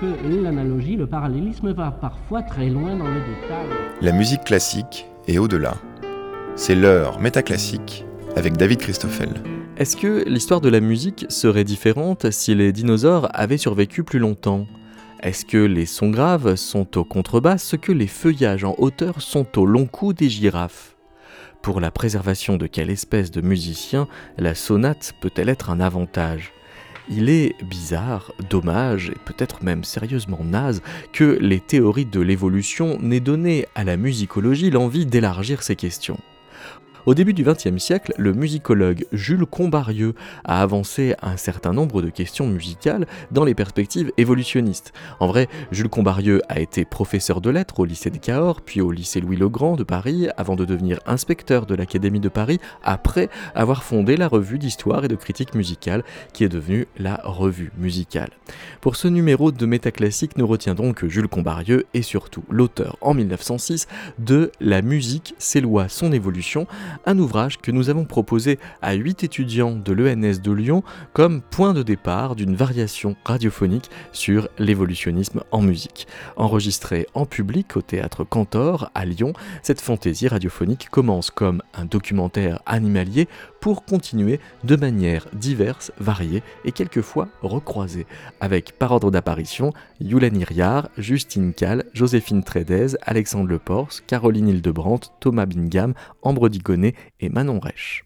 que l'analogie, le parallélisme va parfois très loin dans le détail. La musique classique est au-delà. C'est l'heure métaclassique avec David Christoffel. Est-ce que l'histoire de la musique serait différente si les dinosaures avaient survécu plus longtemps? Est-ce que les sons graves sont au contrebasse ce que les feuillages en hauteur sont au long cou des girafes? Pour la préservation de quelle espèce de musicien la sonate peut-elle être un avantage? Il est bizarre, dommage et peut-être même sérieusement naze que les théories de l'évolution n'aient donné à la musicologie l'envie d'élargir ces questions. Au début du XXe siècle, le musicologue Jules Combarieux a avancé un certain nombre de questions musicales dans les perspectives évolutionnistes. En vrai, Jules Combarieux a été professeur de lettres au lycée de Cahors, puis au lycée Louis-le-Grand de Paris, avant de devenir inspecteur de l'Académie de Paris, après avoir fondé la revue d'histoire et de critique musicale, qui est devenue la Revue musicale. Pour ce numéro de Métaclassique, nous retiendrons que Jules Combarieux est surtout l'auteur en 1906 de La musique, ses lois, son évolution, un ouvrage que nous avons proposé à 8 étudiants de l'ENS de Lyon comme point de départ d'une variation radiophonique sur l'évolutionnisme en musique. Enregistré en public au théâtre Cantor à Lyon, cette fantaisie radiophonique commence comme un documentaire animalier pour continuer de manière diverse, variée et quelquefois recroisée, avec par ordre d'apparition Yulan Iriar, Justine Kahl, Joséphine Trédez, Alexandre Lepors, Caroline Hildebrandt, Thomas Bingham, Ambre Digonnet et Manon Reich.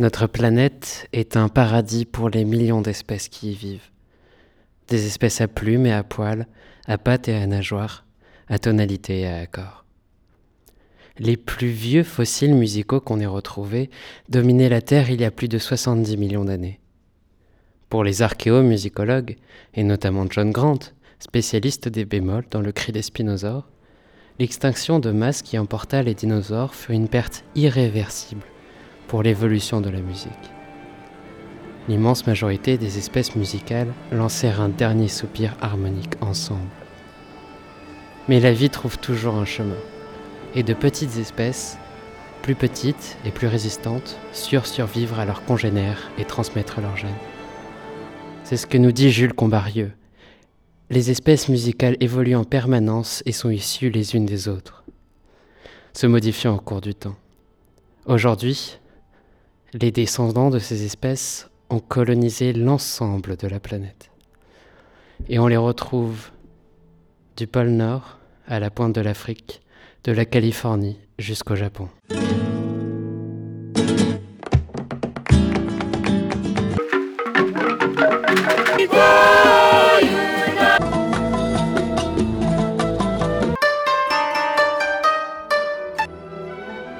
Notre planète est un paradis pour les millions d'espèces qui y vivent. Des espèces à plumes et à poils, à pattes et à nageoires, à tonalité et à accords. Les plus vieux fossiles musicaux qu'on ait retrouvés dominaient la Terre il y a plus de 70 millions d'années. Pour les archéomusicologues, et notamment John Grant, spécialiste des bémols dans le cri des spinosaures, l'extinction de masse qui emporta les dinosaures fut une perte irréversible pour l'évolution de la musique. L'immense majorité des espèces musicales lancèrent un dernier soupir harmonique ensemble. Mais la vie trouve toujours un chemin, et de petites espèces, plus petites et plus résistantes, surent survivre à leurs congénères et transmettre leurs gènes. C'est ce que nous dit Jules Combarieux. Les espèces musicales évoluent en permanence et sont issues les unes des autres, se modifiant au cours du temps. Aujourd'hui, les descendants de ces espèces ont colonisé l'ensemble de la planète. Et on les retrouve du pôle Nord à la pointe de l'Afrique, de la Californie jusqu'au Japon.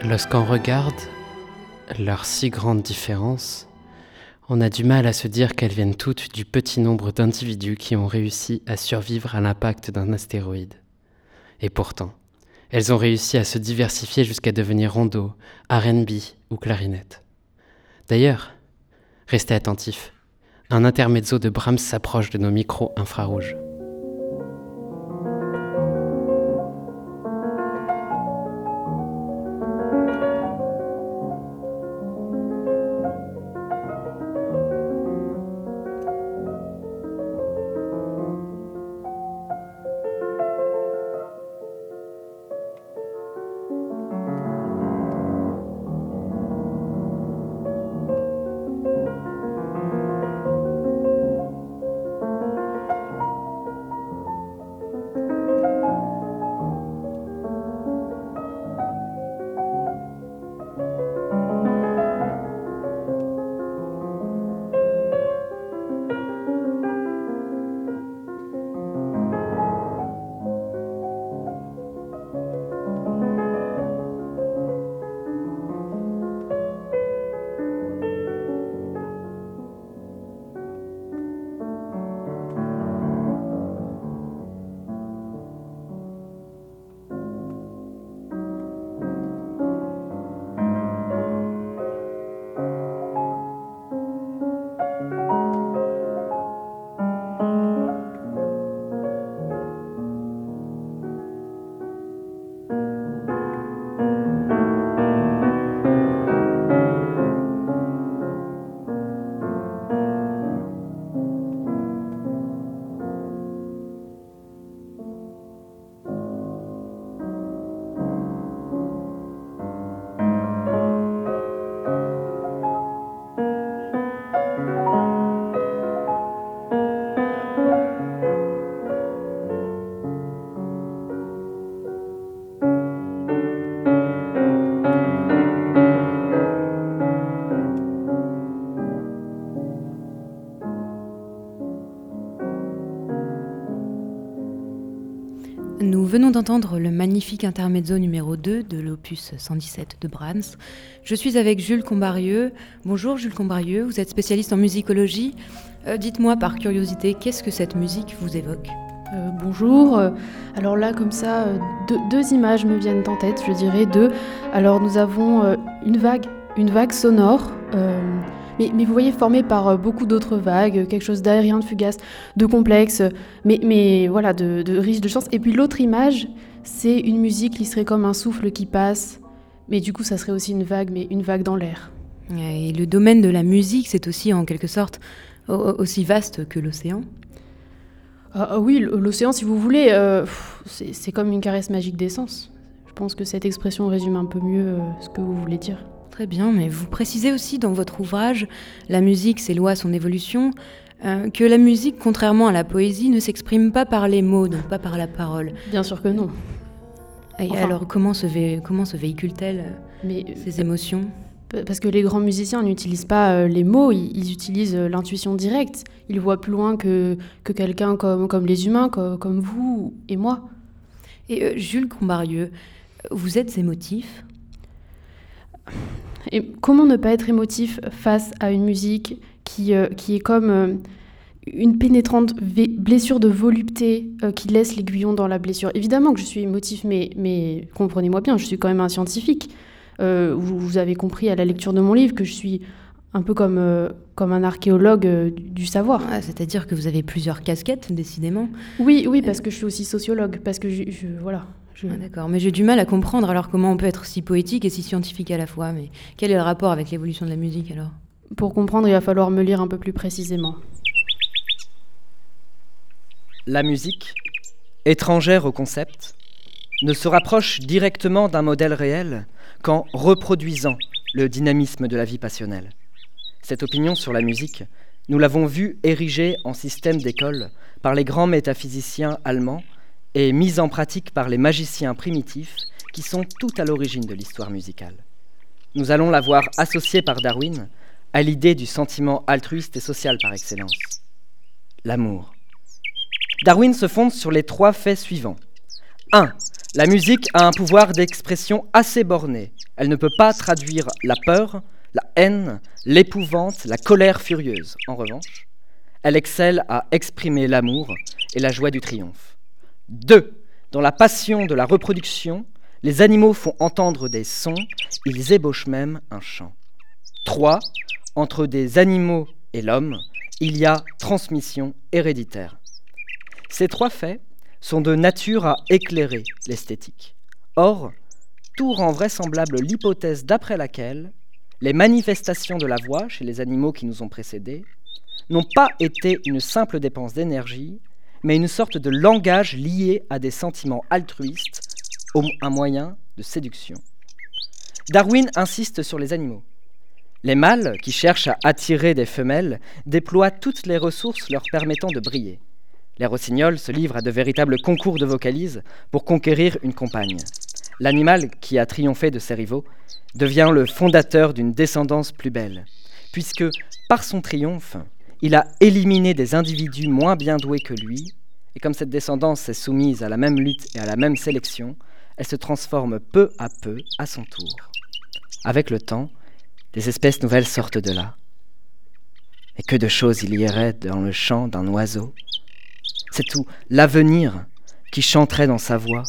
Lorsqu'on regarde leurs si grandes différences, on a du mal à se dire qu'elles viennent toutes du petit nombre d'individus qui ont réussi à survivre à l'impact d'un astéroïde. Et pourtant, elles ont réussi à se diversifier jusqu'à devenir rondo, RB ou clarinette. D'ailleurs, restez attentifs, un intermezzo de Brahms s'approche de nos micros infrarouges. Venons d'entendre le magnifique intermezzo numéro 2 de l'opus 117 de Brahms. Je suis avec Jules Combarieux. Bonjour Jules Combarieux, vous êtes spécialiste en musicologie. Euh, dites-moi par curiosité, qu'est-ce que cette musique vous évoque? Euh, bonjour. Alors là, comme ça, euh, deux, images me viennent en tête, je dirais deux. Alors nous avons une vague sonore mais, vous voyez formé par euh, beaucoup d'autres vagues, quelque chose d'aérien, de fugace, de complexe, mais, mais voilà, de, riche de chance. Et puis l'autre image, c'est une musique qui serait comme un souffle qui passe, mais du coup ça serait aussi une vague, mais une vague dans l'air. Et le domaine de la musique, c'est aussi en quelque sorte aussi vaste que l'océan ah, ah Oui, l'océan, si vous voulez, euh, c'est comme une caresse magique d'essence. Je pense que cette expression résume un peu mieux euh, ce que vous voulez dire. Très bien, mais vous précisez aussi dans votre ouvrage La musique, ses lois, son évolution, euh, que la musique, contrairement à la poésie, ne s'exprime pas par les mots, donc pas par la parole. Bien sûr que non. Et alors, comment se, comment se véhicule-t-elle euh, ces émotions? parce que les grands musiciens n'utilisent pas euh, les mots, ils, utilisent l'intuition directe. Ils voient plus loin que, que quelqu'un comme, comme les humains, comme, comme vous et moi. Et Jules Combarieux, vous êtes émotif? Et comment ne pas être émotif face à une musique qui, euh, qui est comme euh, une pénétrante blessure de volupté euh, qui laisse l'aiguillon dans la blessure? Évidemment que je suis émotif, mais, mais comprenez-moi bien, je suis quand même un scientifique. Vous, avez compris à la lecture de mon livre que je suis un peu comme, comme un archéologue du, savoir. Ah, c'est-à-dire que vous avez plusieurs casquettes, décidément. Oui, oui, parce que je suis aussi sociologue, parce que je voilà, ah, d'accord, mais j'ai du mal à comprendre alors comment on peut être si poétique et si scientifique à la fois. Mais quel est le rapport avec l'évolution de la musique alors? Pour comprendre, il va falloir me lire un peu plus précisément. la musique, étrangère au concept, ne se rapproche directement d'un modèle réel qu'en reproduisant le dynamisme de la vie passionnelle. Cette opinion sur la musique, nous l'avons vue érigée en système d'école par les grands métaphysiciens allemands et mise en pratique par les magiciens primitifs qui sont tout à l'origine de l'histoire musicale. Nous allons la voir associée par Darwin à l'idée du sentiment altruiste et social par excellence, l'amour. Darwin se fonde sur les trois faits suivants. 1. La musique a un pouvoir d'expression assez borné. Elle ne peut pas traduire la peur, la haine, l'épouvante, la colère furieuse. En revanche, elle excelle à exprimer l'amour et la joie du triomphe. 2. Dans la passion de la reproduction, les animaux font entendre des sons, ils ébauchent même un chant. 3. Entre des animaux et l'homme, il y a transmission héréditaire. Ces trois faits sont de nature à éclairer l'esthétique. Or, tout rend vraisemblable l'hypothèse d'après laquelle les manifestations de la voix chez les animaux qui nous ont précédés n'ont pas été une simple dépense d'énergie, mais une sorte de langage lié à des sentiments altruistes, un moyen de séduction. Darwin insiste sur les animaux. Les mâles, qui cherchent à attirer des femelles, déploient toutes les ressources leur permettant de briller. Les rossignols se livrent à de véritables concours de vocalises pour conquérir une compagne. L'animal, qui a triomphé de ses rivaux, devient le fondateur d'une descendance plus belle, puisque, par son triomphe, il a éliminé des individus moins bien doués que lui, et comme cette descendance est soumise à la même lutte et à la même sélection, elle se transforme peu à peu à son tour. Avec le temps, des espèces nouvelles sortent de là. Et que de choses il y aurait dans le chant d'un oiseau? C'est tout l'avenir qui chanterait dans sa voix.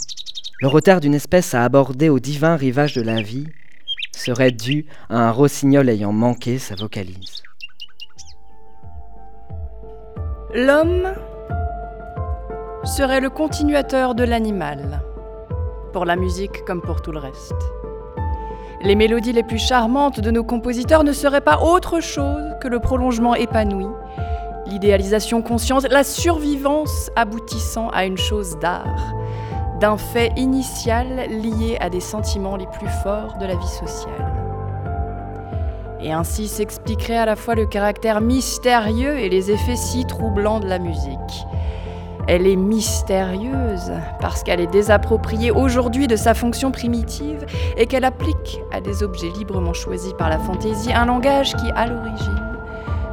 Le retard d'une espèce à aborder au divin rivage de la vie serait dû à un rossignol ayant manqué sa vocalise. L'homme serait le continuateur de l'animal, pour la musique comme pour tout le reste. Les mélodies les plus charmantes de nos compositeurs ne seraient pas autre chose que le prolongement épanoui, l'idéalisation consciente, la survivance aboutissant à une chose d'art, d'un fait initial lié à des sentiments les plus forts de la vie sociale. Et ainsi s'expliquerait à la fois le caractère mystérieux et les effets si troublants de la musique. Elle est mystérieuse parce qu'elle est désappropriée aujourd'hui de sa fonction primitive et qu'elle applique à des objets librement choisis par la fantaisie un langage qui, à l'origine,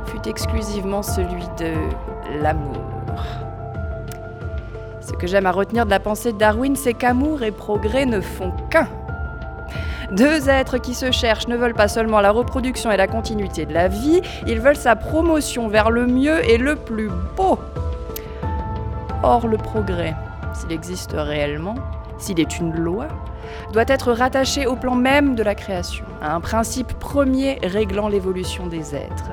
fut exclusivement celui de l'amour. Ce que j'aime à retenir de la pensée de Darwin, c'est qu'amour et progrès ne font qu'un. Deux êtres qui se cherchent ne veulent pas seulement la reproduction et la continuité de la vie, ils veulent sa promotion vers le mieux et le plus beau. Or, le progrès, s'il existe réellement, s'il est une loi, doit être rattaché au plan même de la création, à un principe premier réglant l'évolution des êtres.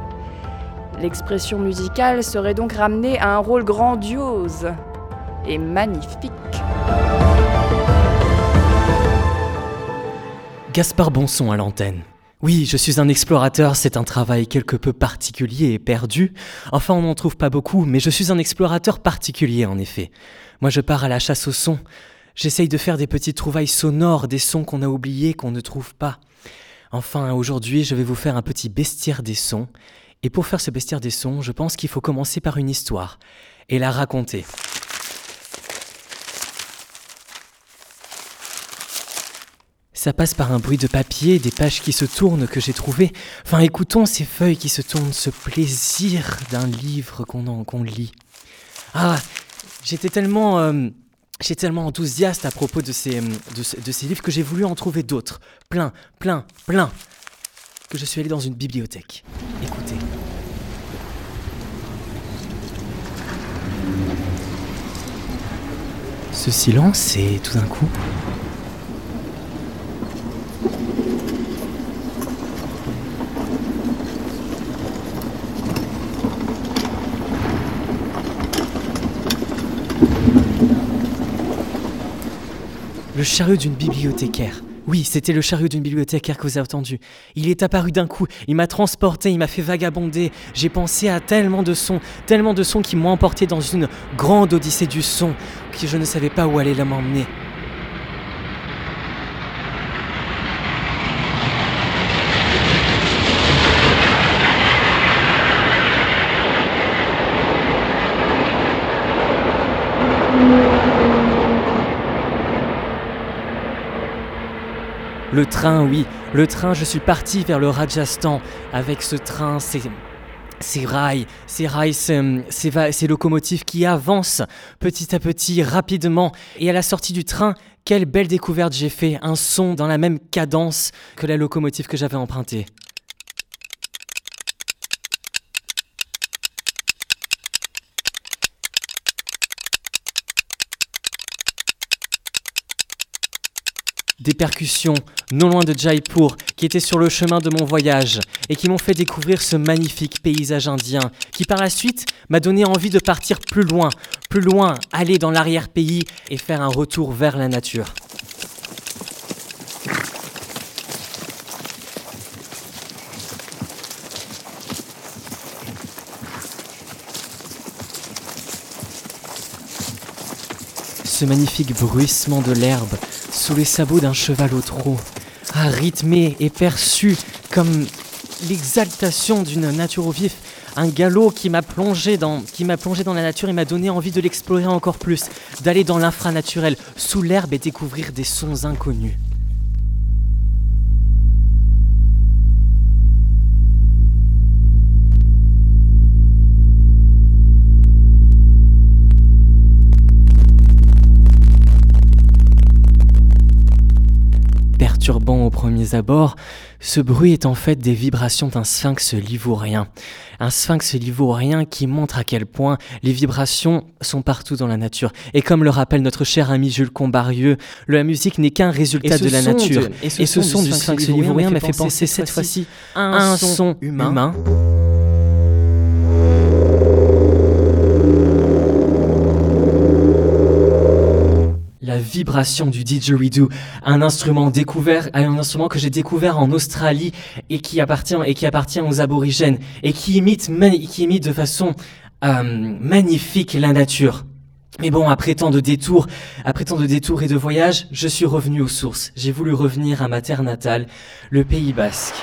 L'expression musicale serait donc ramenée à un rôle grandiose et magnifique. Gaspard Bonson à l'antenne. Oui, je suis un explorateur, c'est un travail quelque peu particulier et perdu. Enfin, on n'en trouve pas beaucoup, mais je suis un explorateur particulier en effet. Moi, je pars à la chasse aux sons. J'essaye de faire des petites trouvailles sonores, des sons qu'on a oubliés, qu'on ne trouve pas. Enfin, aujourd'hui, je vais vous faire un petit bestiaire des sons. Et pour faire ce bestiaire des sons, je pense qu'il faut commencer par une histoire et la raconter. Ça passe par un bruit de papier, des pages qui se tournent que j'ai trouvé. Enfin, écoutons ces feuilles qui se tournent, ce plaisir d'un livre qu'on lit. Ah, j'étais tellement, euh, tellement enthousiaste à propos de ces, de, de ces livres que j'ai voulu en trouver d'autres. Plein, plein, plein. Que je suis allé dans une bibliothèque. Écoutez. Ce silence et tout d'un coup... le chariot d'une bibliothécaire, Oui, c'était le chariot d'une bibliothécaire que vous avez entendu. Il est apparu d'un coup, il m'a transporté, il m'a fait vagabonder. J'ai pensé à tellement de sons, tellement de sons qui m'ont emporté dans une grande odyssée du son, que je ne savais pas où aller m'emmener. Le train, oui, le train, je suis parti vers le Rajasthan avec ce train, ces, ces rails, ces rails, ces, ces, locomotives qui avancent petit à petit, rapidement. Et à la sortie du train, quelle belle découverte j'ai fait, un son dans la même cadence que la locomotive que j'avais empruntée. Des percussions non loin de Jaipur qui étaient sur le chemin de mon voyage et qui m'ont fait découvrir ce magnifique paysage indien qui par la suite m'a donné envie de partir plus loin, plus loin, aller dans l'arrière-pays et faire un retour vers la nature. Ce magnifique bruissement de l'herbe sous les sabots d'un cheval au trot, a rythmé et perçu comme l'exaltation d'une nature au vif, un galop qui m'a plongé dans, qui m'a plongé dans la nature et m'a donné envie de l'explorer encore plus, d'aller dans l'infranaturel, sous l'herbe et découvrir des sons inconnus. Perturbant aux premiers abords, ce bruit est en fait des vibrations d'un sphinx livourien. Un sphinx livourien qui montre à quel point les vibrations sont partout dans la nature. Et comme le rappelle notre cher ami Jules Combarieux, la musique n'est qu'un résultat de la nature. et ce, son, du sphinx livourien m'a fait penser cette fois-ci à un, son, humain la vibration du didgeridoo, un instrument découvert, un instrument que j'ai découvert en Australie et qui appartient aux aborigènes et qui imite, qui imite de façon euh, magnifique la nature. Mais bon, après tant de détours, après tant de détours et de voyages, je suis revenu aux sources. J'ai voulu revenir à ma terre natale, le Pays Basque.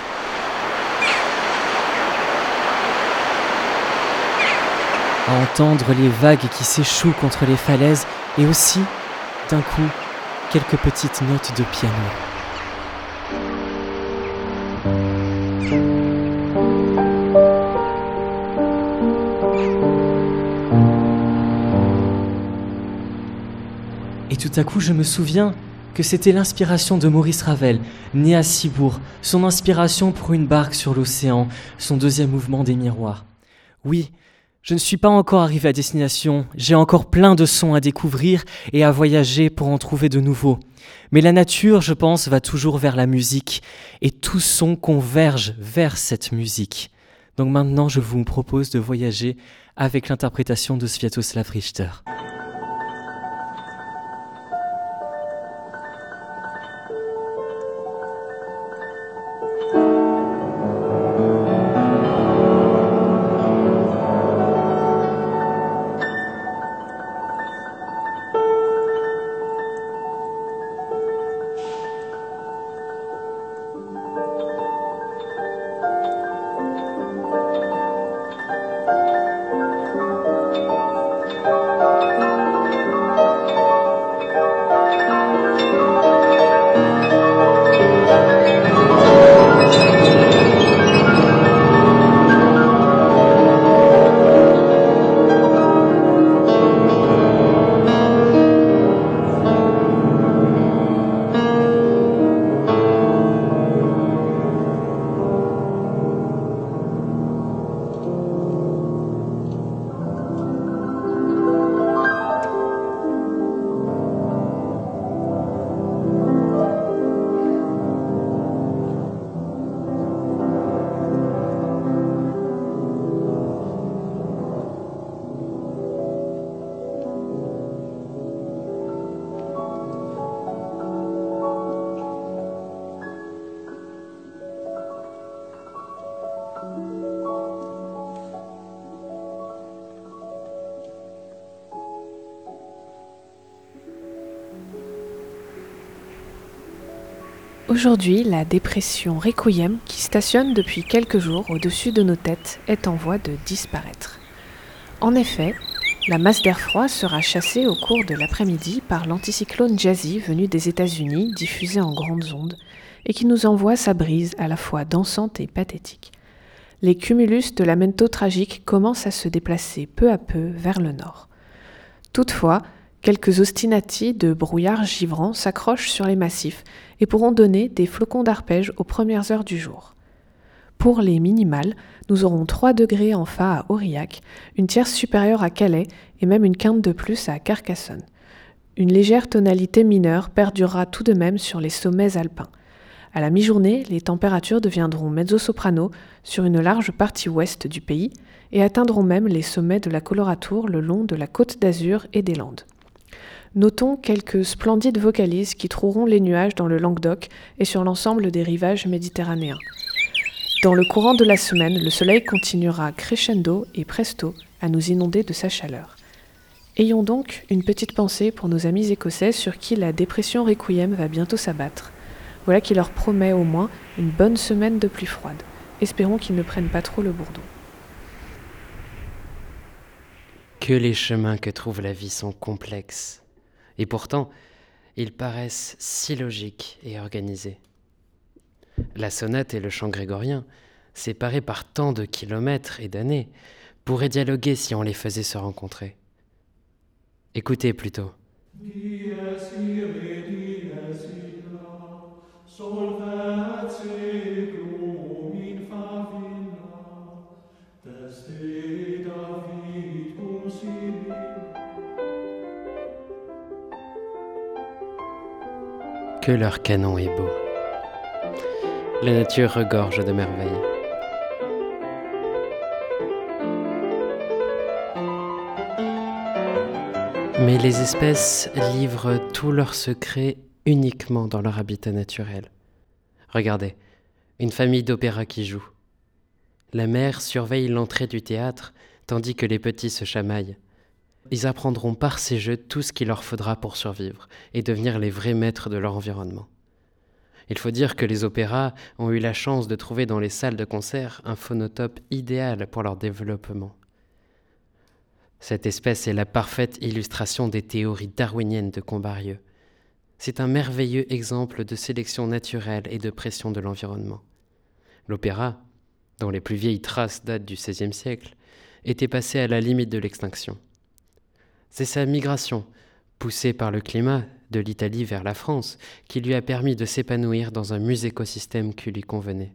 À entendre les vagues qui s'échouent contre les falaises et aussi d'un coup quelques petites notes de piano. Et tout à coup, je me souviens que c'était l'inspiration de Maurice Ravel, né à Cibourg, son inspiration pour une barque sur l'océan, son deuxième mouvement des miroirs. Oui, je ne suis pas encore arrivé à destination, j'ai encore plein de sons à découvrir et à voyager pour en trouver de nouveaux. Mais la nature, je pense, va toujours vers la musique, et tout son converge vers cette musique. Donc maintenant, je vous propose de voyager avec l'interprétation de Sviatoslav Richter. Aujourd'hui, la dépression Requiem, qui stationne depuis quelques jours au-dessus de nos têtes, est en voie de disparaître. En effet, la masse d'air froid sera chassée au cours de l'après-midi par l'anticyclone Jazzy venu des États-Unis, diffusé en grandes ondes, et qui nous envoie sa brise à la fois dansante et pathétique. Les cumulus de la mento tragique commencent à se déplacer peu à peu vers le nord. Toutefois, quelques ostinati de brouillard givrant s'accrochent sur les massifs et pourront donner des flocons d'arpège aux premières heures du jour. Pour les minimales, nous aurons 3 degrés en fa à Aurillac, une tierce supérieure à Calais et même une quinte de plus à Carcassonne. Une légère tonalité mineure perdurera tout de même sur les sommets alpins. À la mi-journée, les températures deviendront mezzo-soprano sur une large partie ouest du pays et atteindront même les sommets de la colorature le long de la côte d'Azur et des Landes. Notons quelques splendides vocalises qui troueront les nuages dans le Languedoc et sur l'ensemble des rivages méditerranéens. Dans le courant de la semaine, le soleil continuera crescendo et presto à nous inonder de sa chaleur. Ayons donc une petite pensée pour nos amis écossais sur qui la dépression requiem va bientôt s'abattre. Voilà qui leur promet au moins une bonne semaine de pluie froide. Espérons qu'ils ne prennent pas trop le bourdon. Que les chemins que trouve la vie sont complexes. Et pourtant, ils paraissent si logiques et organisés. La sonate et le chant grégorien, séparés par tant de kilomètres et d'années, pourraient dialoguer si on les faisait se rencontrer. Écoutez plutôt. Que leur canon est beau. La nature regorge de merveilles. Mais les espèces livrent tous leurs secrets uniquement dans leur habitat naturel. Regardez, une famille d'opéra qui joue. La mère surveille l'entrée du théâtre tandis que les petits se chamaillent. Ils apprendront par ces jeux tout ce qu'il leur faudra pour survivre et devenir les vrais maîtres de leur environnement. Il faut dire que les opéras ont eu la chance de trouver dans les salles de concert un phonotope idéal pour leur développement. Cette espèce est la parfaite illustration des théories darwiniennes de Combarieux. C'est un merveilleux exemple de sélection naturelle et de pression de l'environnement. L'opéra, dont les plus vieilles traces datent du XVIe siècle, était passé à la limite de l'extinction. C'est sa migration, poussée par le climat, de l'Italie vers la France, qui lui a permis de s'épanouir dans un musécosystème qui lui convenait.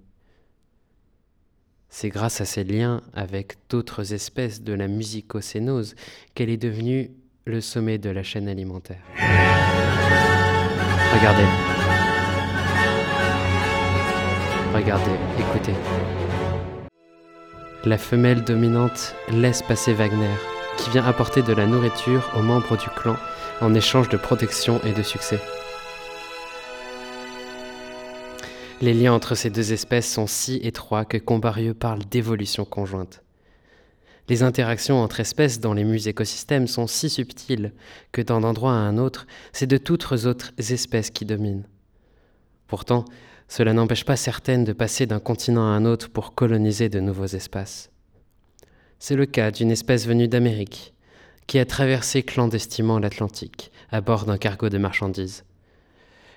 C'est grâce à ses liens avec d'autres espèces de la musicocénose qu'elle est devenue le sommet de la chaîne alimentaire. Regardez. Regardez, écoutez. La femelle dominante laisse passer Wagner, qui vient apporter de la nourriture aux membres du clan en échange de protection et de succès. Les liens entre ces deux espèces sont si étroits que Combarieux parle d'évolution conjointe. Les interactions entre espèces dans les écosystèmes sont si subtiles que d'un endroit à un autre, c'est de toutes autres espèces qui dominent. Pourtant, cela n'empêche pas certaines de passer d'un continent à un autre pour coloniser de nouveaux espaces. C'est le cas d'une espèce venue d'Amérique, qui a traversé clandestinement l'Atlantique à bord d'un cargo de marchandises.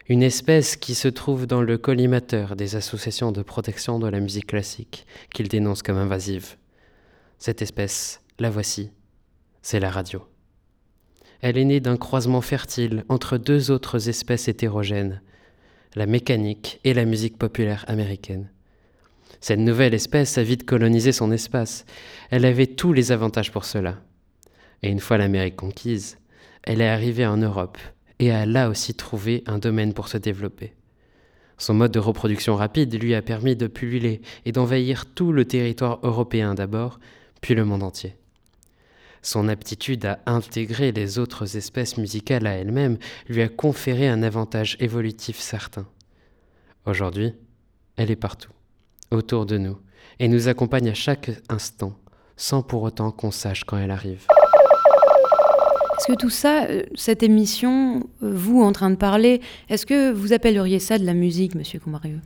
Une espèce qui se trouve dans le collimateur des associations de protection de la musique classique qu'il dénonce comme invasive. Cette espèce, la voici, c'est la radio. Elle est née d'un croisement fertile entre deux autres espèces hétérogènes, la mécanique et la musique populaire américaine. Cette nouvelle espèce a vite colonisé son espace. Elle avait tous les avantages pour cela. Et une fois l'Amérique conquise, elle est arrivée en Europe et a là aussi trouvé un domaine pour se développer. Son mode de reproduction rapide lui a permis de pulluler et d'envahir tout le territoire européen d'abord, puis le monde entier. Son aptitude à intégrer les autres espèces musicales à elle-même lui a conféré un avantage évolutif certain. Aujourd'hui, elle est partout, autour de nous, et nous accompagne à chaque instant, sans pour autant qu'on sache quand elle arrive. Est-ce que tout ça, euh, cette émission, euh, vous en train de parler, est-ce que vous appelleriez ça de la musique, monsieur Combarieux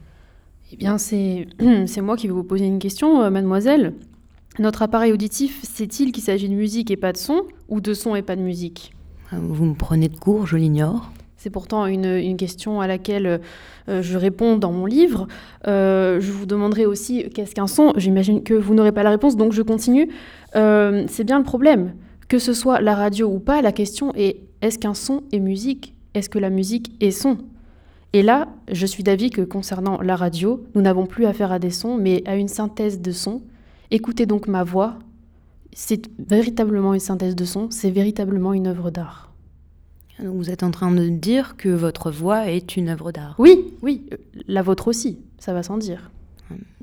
Eh bien, c'est c'est moi qui vais vous poser une question, euh, mademoiselle. Notre appareil auditif, sait-il qu'il s'agit de musique et pas de son, ou de son et pas de musique? Euh, Vous me prenez de court, je l'ignore. C'est pourtant une, question à laquelle euh, je réponds dans mon livre. Euh, je vous demanderai aussi qu'est-ce qu'un son? J'imagine que vous n'aurez pas la réponse, donc je continue. Euh, c'est bien le problème. Que ce soit la radio ou pas, la question est est-ce qu'un son est musique? Est-ce que la musique est son? Et là, je suis d'avis que concernant la radio, nous n'avons plus affaire à des sons, mais à une synthèse de sons. Écoutez donc ma voix. C'est véritablement une synthèse de sons, c'est véritablement une œuvre d'art. Vous êtes en train de dire que votre voix est une œuvre d'art. Oui, oui, la vôtre aussi, ça va sans dire.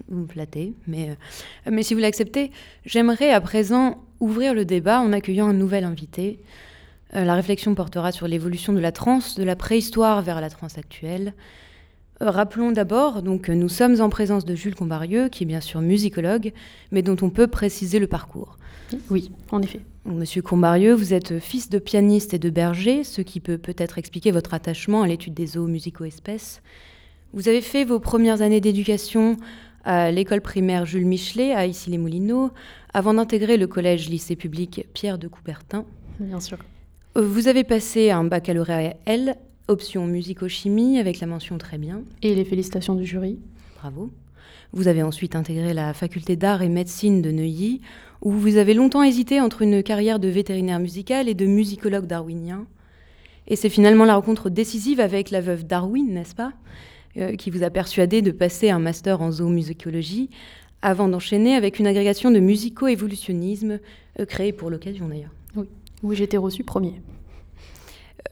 Vous me flattez, mais, euh, mais si vous l'acceptez, j'aimerais à présent ouvrir le débat en accueillant un nouvel invité. Euh, la réflexion portera sur l'évolution de la trance, de la préhistoire vers la trance actuelle. Euh, rappelons d'abord donc nous sommes en présence de Jules Combarieux, qui est bien sûr musicologue, mais dont on peut préciser le parcours. Oui, en effet. Monsieur Combarieux, vous êtes fils de pianiste et de berger, ce qui peut peut-être expliquer votre attachement à l'étude des zoos musicaux-espèces. Vous avez fait vos premières années d'éducation à l'école primaire Jules Michelet à Issy-les-Moulineaux, avant d'intégrer le collège-lycée public Pierre de Coubertin. Bien sûr. Vous avez passé un baccalauréat L, option musico-chimie, avec la mention très bien. Et les félicitations du jury. Bravo. Vous avez ensuite intégré la faculté d'art et médecine de Neuilly, où vous avez longtemps hésité entre une carrière de vétérinaire musical et de musicologue darwinien. Et c'est finalement la rencontre décisive avec la veuve Darwin, n'est-ce pas Euh, qui vous a persuadé de passer un master en zoomusicologie, avant d'enchaîner avec une agrégation de musico-évolutionnisme, euh, créée pour l'occasion d'ailleurs. Oui, oui j'étais reçu premier.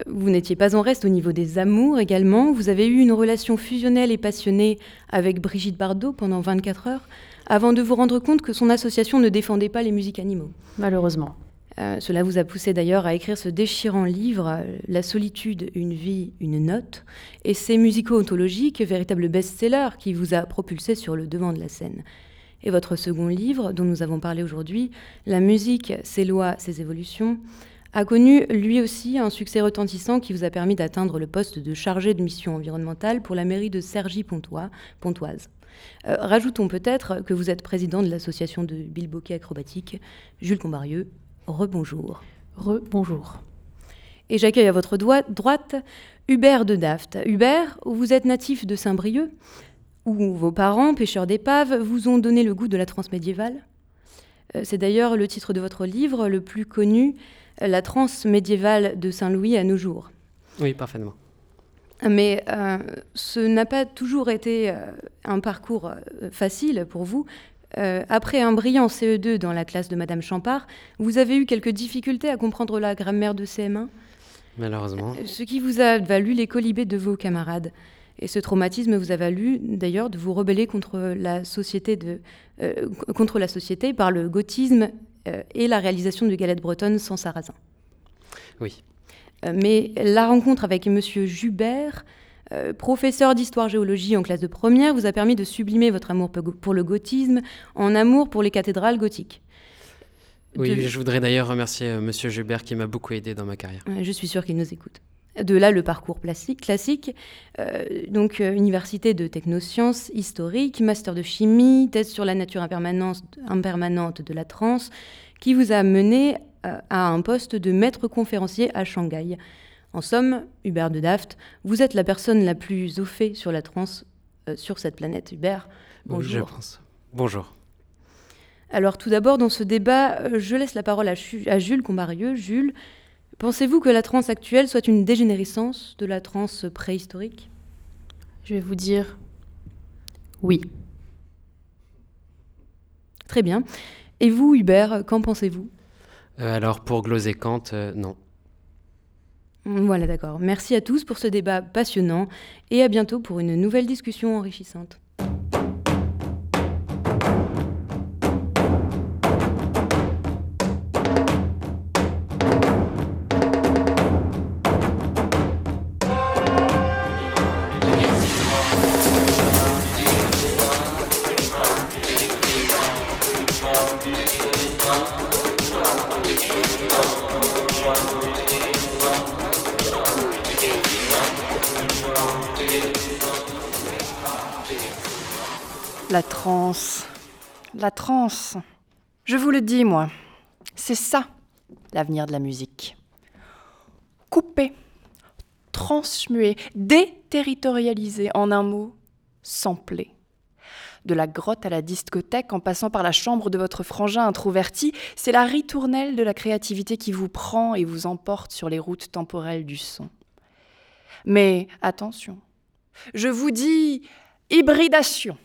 Vous n'étiez pas en reste au niveau des amours également. Vous avez eu une relation fusionnelle et passionnée avec Brigitte Bardot pendant 24 heures, avant de vous rendre compte que son association ne défendait pas les musiques animaux. Malheureusement. Euh, cela vous a poussé d'ailleurs à écrire ce déchirant livre, La solitude, une vie, une note, et c'est musico-ontologique, véritable best-seller qui vous a propulsé sur le devant de la scène. Et votre second livre, dont nous avons parlé aujourd'hui, La musique, ses lois, ses évolutions, a connu lui aussi un succès retentissant qui vous a permis d'atteindre le poste de chargé de mission environnementale pour la mairie de Cergy-Pontoise. Euh, rajoutons peut-être que vous êtes président de l'association de bilboquet acrobatique, Jules Combarieux. Rebonjour. Rebonjour. Et j'accueille à votre droite Hubert de Daft. Hubert, vous êtes natif de Saint-Brieuc, où vos parents, pêcheurs d'épaves, vous ont donné le goût de la transe médiévale. Euh, C'est d'ailleurs le titre de votre livre le plus connu, La transe médiévale de Saint-Louis à nos jours. Oui, parfaitement. Mais euh, ce n'a pas toujours été euh, un parcours euh, facile pour vous. Euh, après un brillant CE2 dans la classe de Madame Champard, vous avez eu quelques difficultés à comprendre la grammaire de CM1, Malheureusement. ce qui vous a valu les colibés de vos camarades. Et ce traumatisme vous a valu d'ailleurs de vous rebeller contre la société, de, euh, contre la société par le gothisme et la réalisation de galettes bretonnes sans sarrasin. Oui. Euh, Mais la rencontre avec Monsieur Jubert, euh, professeur d'histoire-géologie en classe de première, vous a permis de sublimer votre amour pour le gothisme en amour pour les cathédrales gothiques. Oui, De- je voudrais d'ailleurs remercier euh, Monsieur Gilbert qui m'a beaucoup aidé dans ma carrière. Je suis sûre qu'il nous écoute. De là, le parcours classique, euh, donc euh, université de technosciences historique, master de chimie, thèse sur la nature impermanente, de la transe, qui vous a mené à un poste de maître conférencier à Shanghai. En somme, Hubert de Daft, vous êtes la personne la plus au fait sur la transe euh, sur cette planète. Hubert, Oui, bonjour. je pense. Bonjour. Alors tout d'abord, dans ce débat, euh, je laisse la parole à, à Jules Combarieux. Jules, pensez-vous que la transe actuelle soit une dégénérescence de la transe préhistorique? Je vais vous dire oui. Très bien. Et vous, Hubert, qu'en pensez-vous? Euh, alors pour glose et Kant, euh, non. Voilà, d'accord. Merci à tous pour ce débat passionnant et à bientôt pour une nouvelle discussion enrichissante. La transe. La transe. Je vous le dis, moi. C'est ça, l'avenir de la musique. Couper, transmuer, déterritorialiser, en un mot, sampler. De la grotte à la discothèque, en passant par la chambre de votre frangin introverti, c'est la ritournelle de la créativité qui vous prend et vous emporte sur les routes temporelles du son. Mais attention, je vous dis hybridation.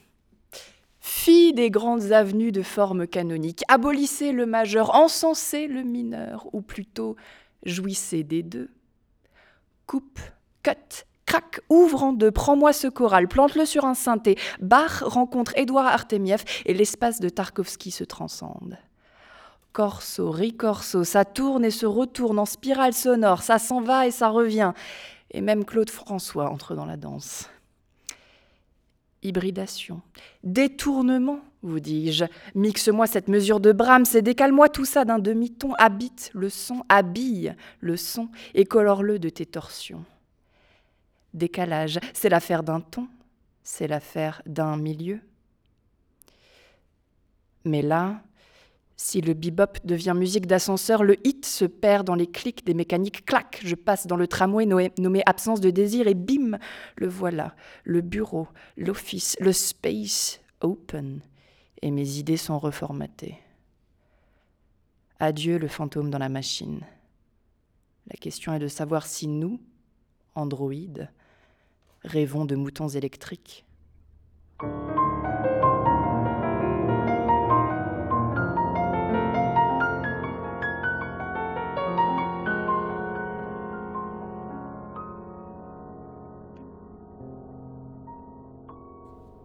Fille des grandes avenues de forme canonique, abolissez le majeur, encensez le mineur, ou plutôt jouissez des deux. Coupe, cut, crac, ouvre en deux, prends-moi ce choral, plante-le sur un synthé. Bach rencontre Édouard Artemiev et l'espace de Tarkovsky se transcende. Corso, ricorso, ça tourne et se retourne en spirale sonore, ça s'en va et ça revient. Et même Claude François entre dans la danse hybridation, détournement, vous dis-je. Mixe-moi cette mesure de Brahms et décale-moi tout ça d'un demi-ton, habite le son, habille le son et colore-le de tes torsions. Décalage, c'est l'affaire d'un ton, c'est l'affaire d'un milieu. Mais là, si le bebop devient musique d'ascenseur, le hit se perd dans les clics des mécaniques. Clac, je passe dans le tramway nommé absence de désir et bim, le voilà, le bureau, l'office, le space open. Et mes idées sont reformatées. Adieu le fantôme dans la machine. La question est de savoir si nous, androïdes, rêvons de moutons électriques.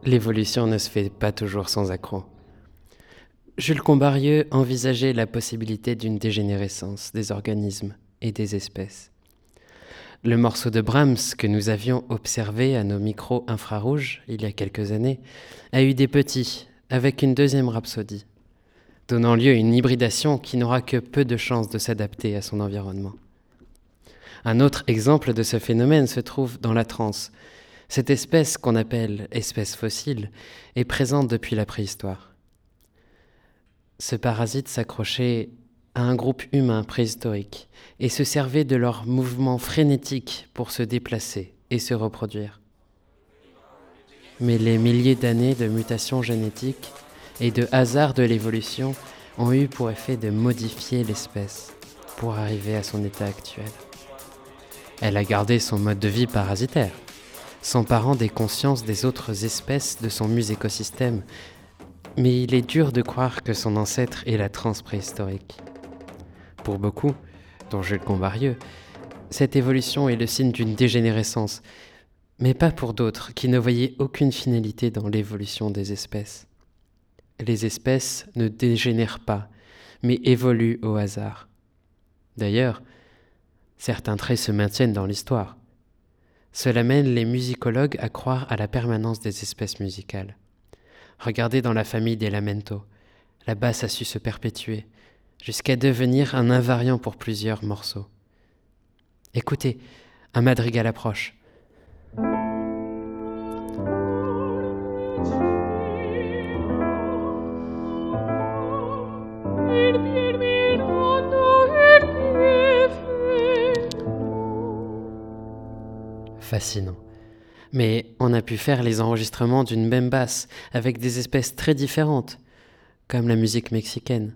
L'évolution ne se fait pas toujours sans accroc. Jules Combarieux envisageait la possibilité d'une dégénérescence des organismes et des espèces. Le morceau de Brahms que nous avions observé à nos micros infrarouges il y a quelques années a eu des petits avec une deuxième rhapsodie, donnant lieu à une hybridation qui n'aura que peu de chances de s'adapter à son environnement. Un autre exemple de ce phénomène se trouve dans la trance, cette espèce qu'on appelle espèce fossile est présente depuis la préhistoire. Ce parasite s'accrochait à un groupe humain préhistorique et se servait de leurs mouvements frénétiques pour se déplacer et se reproduire. Mais les milliers d'années de mutations génétiques et de hasard de l'évolution ont eu pour effet de modifier l'espèce pour arriver à son état actuel. Elle a gardé son mode de vie parasitaire, s'emparant des consciences des autres espèces de son musécosystème, mais il est dur de croire que son ancêtre est la transe préhistorique. Pour beaucoup, dont Jules Combarieux, cette évolution est le signe d'une dégénérescence, mais pas pour d'autres qui ne voyaient aucune finalité dans l'évolution des espèces. Les espèces ne dégénèrent pas, mais évoluent au hasard. D'ailleurs, certains traits se maintiennent dans l'histoire. Cela mène les musicologues à croire à la permanence des espèces musicales. Regardez dans la famille des lamento, la basse a su se perpétuer, jusqu'à devenir un invariant pour plusieurs morceaux. Écoutez, un madrigal approche. Fascinant. Mais on a pu faire les enregistrements d'une même basse avec des espèces très différentes, comme la musique mexicaine.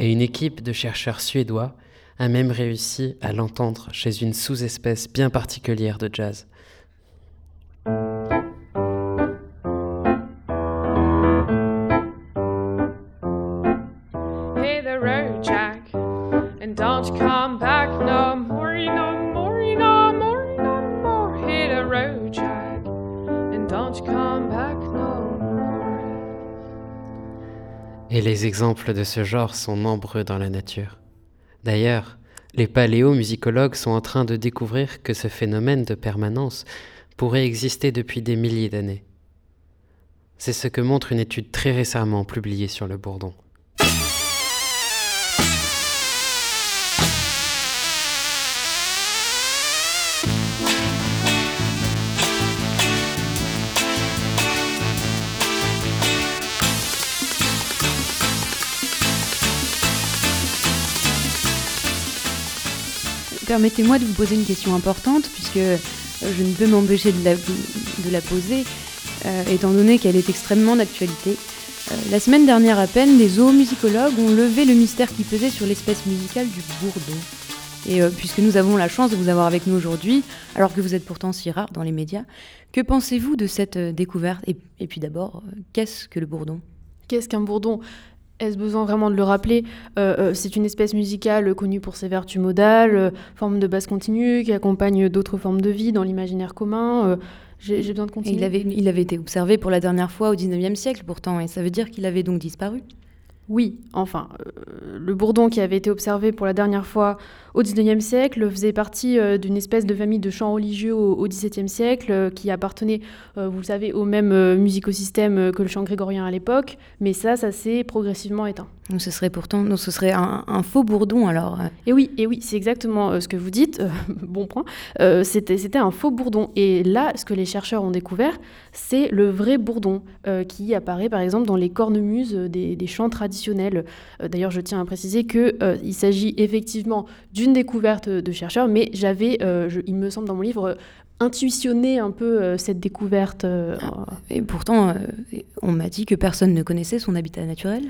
Et une équipe de chercheurs suédois a même réussi à l'entendre chez une sous-espèce bien particulière de jazz. Les exemples de ce genre sont nombreux dans la nature. D'ailleurs, les paléomusicologues sont en train de découvrir que ce phénomène de permanence pourrait exister depuis des milliers d'années. C'est ce que montre une étude très récemment publiée sur le bourdon. Permettez-moi de vous poser une question importante, puisque je ne peux m'empêcher de la, poser, étant donné qu'elle est extrêmement d'actualité. la semaine dernière à peine, des zoomusicologues ont levé le mystère qui pesait sur l'espèce musicale du bourdon. Et puisque nous avons la chance de vous avoir avec nous aujourd'hui, alors que vous êtes pourtant si rare dans les médias, que pensez-vous de cette découverte? Et, puis d'abord, qu'est-ce que le bourdon? Qu'est-ce qu'un bourdon? Est-ce besoin vraiment de le rappeler euh, euh, C'est une espèce musicale connue pour ses vertus modales, euh, forme de basse continue, qui accompagne d'autres formes de vie dans l'imaginaire commun. J'ai besoin de continuer. il, avait, il avait été observé pour la dernière fois au 19e siècle pourtant, et ça veut dire qu'il avait donc disparu? Oui, enfin, le bourdon qui avait été observé pour la dernière fois au XIXe siècle faisait partie euh, d'une espèce de famille de chants religieux au, XVIIe siècle euh, qui appartenait, euh, vous le savez, au même musicosystème que le chant grégorien à l'époque, mais ça, ça s'est progressivement éteint. Donc ce serait pourtant, donc ce serait un, faux bourdon alors. Et oui, et oui, c'est exactement ce que vous dites. bon point. c'était, c'était un faux bourdon. Et là, ce que les chercheurs ont découvert, c'est le vrai bourdon qui apparaît par exemple dans les cornemuses des, des chants traditionnels. d'ailleurs, je tiens à préciser que il s'agit effectivement d'une découverte de chercheurs, mais j'avais, euh, il me semble dans mon livre, intuitionné un peu euh, cette découverte. Euh, ah, et pourtant, on m'a dit que personne ne connaissait son habitat naturel.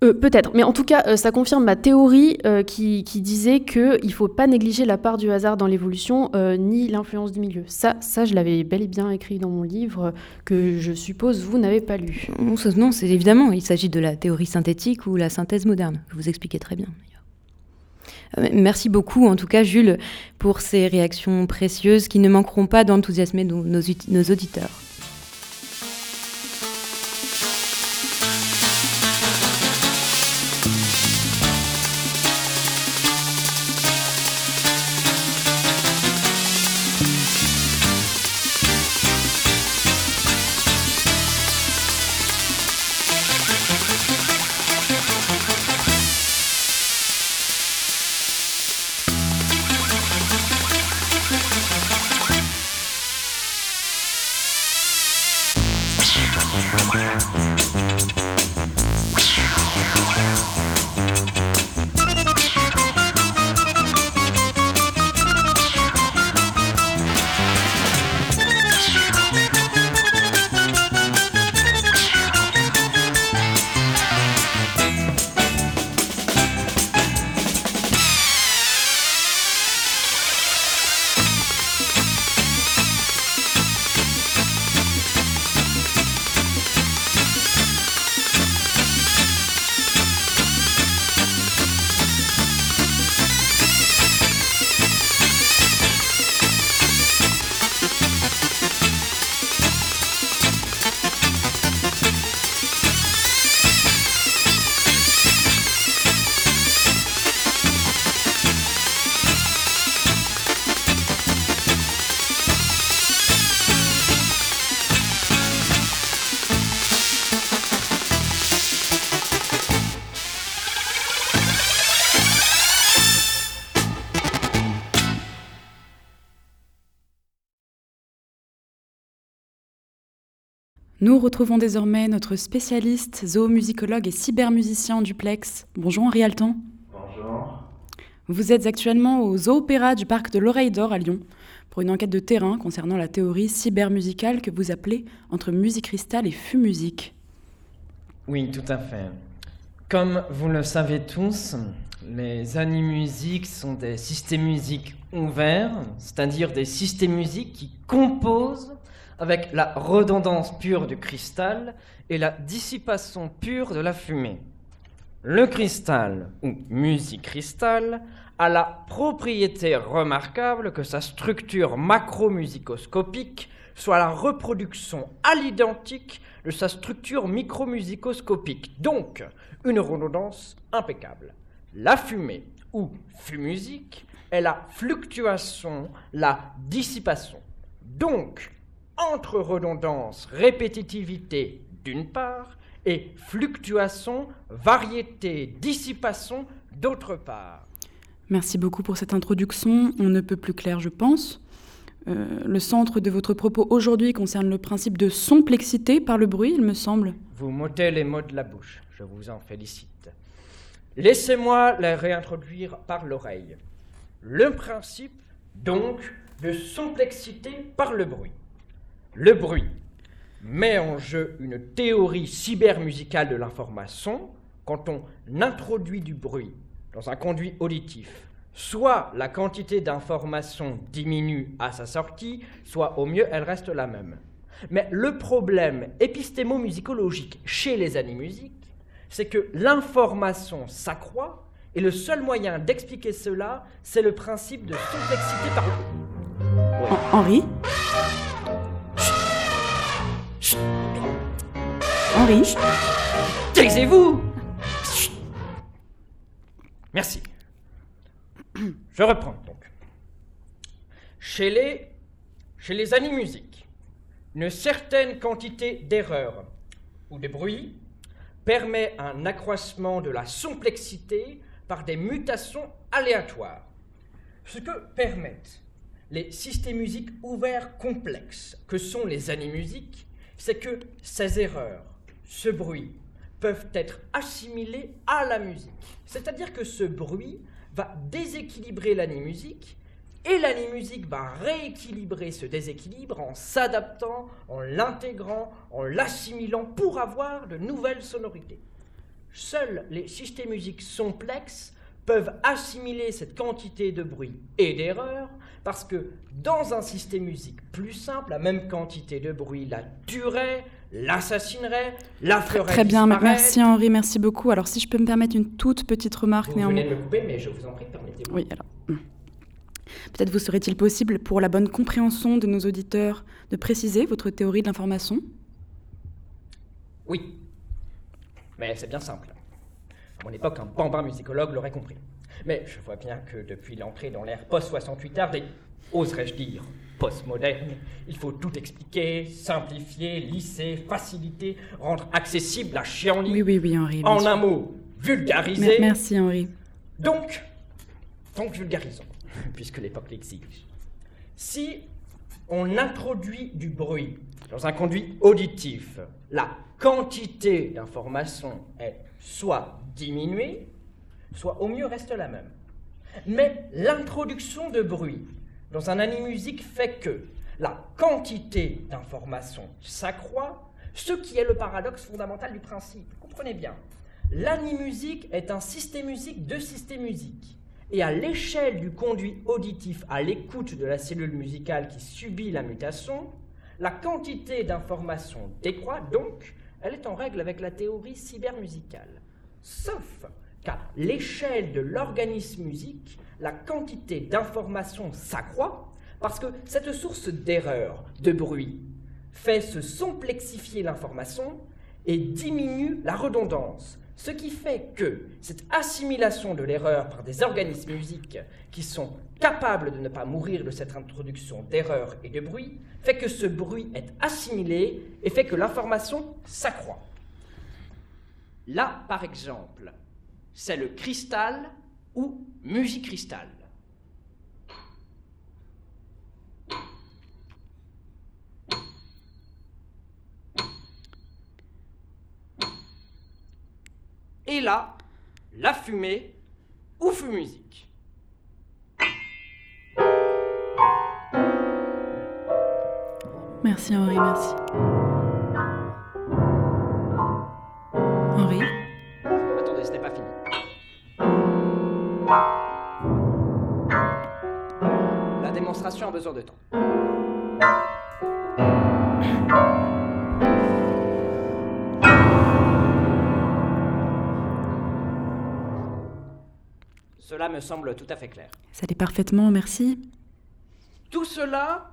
Peut-être, mais en tout cas, ça confirme ma théorie qui, qui, disait qu'il ne faut pas négliger la part du hasard dans l'évolution, ni l'influence du milieu. Ça, ça je l'avais bel et bien écrit dans mon livre, que je suppose vous n'avez pas lu. Non, c'est évidemment, il s'agit de la théorie synthétique ou la synthèse moderne, que vous expliquez très bien. Euh, merci beaucoup, en tout cas, Jules, pour ces réactions précieuses qui ne manqueront pas d'enthousiasmer nos, nos auditeurs. Nous retrouvons désormais notre spécialiste, zoomusicologue et cybermusicien duplex. Bonjour Henri Altan. Bonjour. Vous êtes actuellement au Zoopéra du parc de l'Oreille d'Or à Lyon pour une enquête de terrain concernant la théorie cybermusicale que vous appelez entre musique cristal et fumusique. Oui, tout à fait. Comme vous le savez tous, les animusiques sont des systèmes musiques ouverts, c'est-à-dire des systèmes musiques qui composent avec la redondance pure du cristal et la dissipation pure de la fumée. Le cristal, ou musique-cristal, a la propriété remarquable que sa structure macromusicoscopique soit la reproduction à l'identique de sa structure micromusicoscopique, donc une redondance impeccable. La fumée, ou fumusique, est la fluctuation, la dissipation. Donc, entre redondance, répétitivité d'une part, et fluctuation, variété, dissipation d'autre part. Merci beaucoup pour cette introduction. On ne peut plus clair, je pense. Euh, le centre de votre propos aujourd'hui concerne le principe de somplexité par le bruit, il me semble. Vous m'ôtez les mots de la bouche, je vous en félicite. Laissez-moi les réintroduire par l'oreille. le principe, donc, de complexité par le bruit. Le bruit met en jeu une théorie cybermusicale de l'information quand on introduit du bruit dans un conduit auditif. Soit la quantité d'information diminue à sa sortie, soit au mieux elle reste la même. Mais le problème épistémo-musicologique chez les animusiques, c'est que l'information s'accroît et le seul moyen d'expliquer cela, c'est le principe de complexité par Henri? Henri Taisez-vous Merci. Je reprends donc. Chez les, chez les animusiques, une certaine quantité d'erreurs ou de bruit permet un accroissement de la complexité par des mutations aléatoires. Ce que permettent les systèmes musiques ouverts complexes que sont les animusiques, c'est que ces erreurs, ce bruit, peuvent être assimilés à la musique. C'est-à-dire que ce bruit va déséquilibrer l'animusique et l'animusique va rééquilibrer ce déséquilibre en s'adaptant, en l'intégrant, en l'assimilant pour avoir de nouvelles sonorités. Seuls les systèmes musiques complexes peuvent assimiler cette quantité de bruit et d'erreurs parce que dans un système musique plus simple, la même quantité de bruit la tuerait, l'assassinerait, la ferait Très bien, disparaître. merci Henri, merci beaucoup. Alors si je peux me permettre une toute petite remarque Vous néanmoins. venez de me couper, mais je vous en prie, permettez-moi. Oui, alors. Peut-être vous serait-il possible, pour la bonne compréhension de nos auditeurs, de préciser votre théorie de l'information? Oui. Mais c'est bien simple. À mon époque, un bambin musicologue l'aurait compris. Mais je vois bien que depuis l'entrée dans l'ère post-68 art et, oserais-je dire, post-moderne, il faut tout expliquer, simplifier, lisser, faciliter, rendre accessible la chienlit. Oui, oui, oui, Henri. En un mot, vulgariser. Mer- Merci Henri. Donc, donc vulgarisons, puisque l'époque l'exige. Si on introduit du bruit dans un conduit auditif, la quantité d'information est soit diminuée, soit au mieux reste la même. Mais l'introduction de bruit dans un animusique fait que la quantité d'information s'accroît, ce qui est le paradoxe fondamental du principe. Comprenez bien. L'animusique est un système musique de système musique. Et à l'échelle du conduit auditif à l'écoute de la cellule musicale qui subit la mutation, la quantité d'information décroît, donc elle est en règle avec la théorie cybermusicale. Sauf qu'à l'échelle de l'organisme musique, la quantité d'information s'accroît parce que cette source d'erreur, de bruit, fait se complexifier l'information et diminue la redondance. Ce qui fait que cette assimilation de l'erreur par des organismes musiques qui sont capables de ne pas mourir de cette introduction d'erreur et de bruit, fait que ce bruit est assimilé et fait que l'information s'accroît. Là, par exemple, c'est le cristal ou musique-cristal. Et là, la fumée ou musique. Merci Henri, merci. La démonstration a besoin de temps. Cela me semble tout à fait clair. Ça l'est parfaitement, merci. Tout cela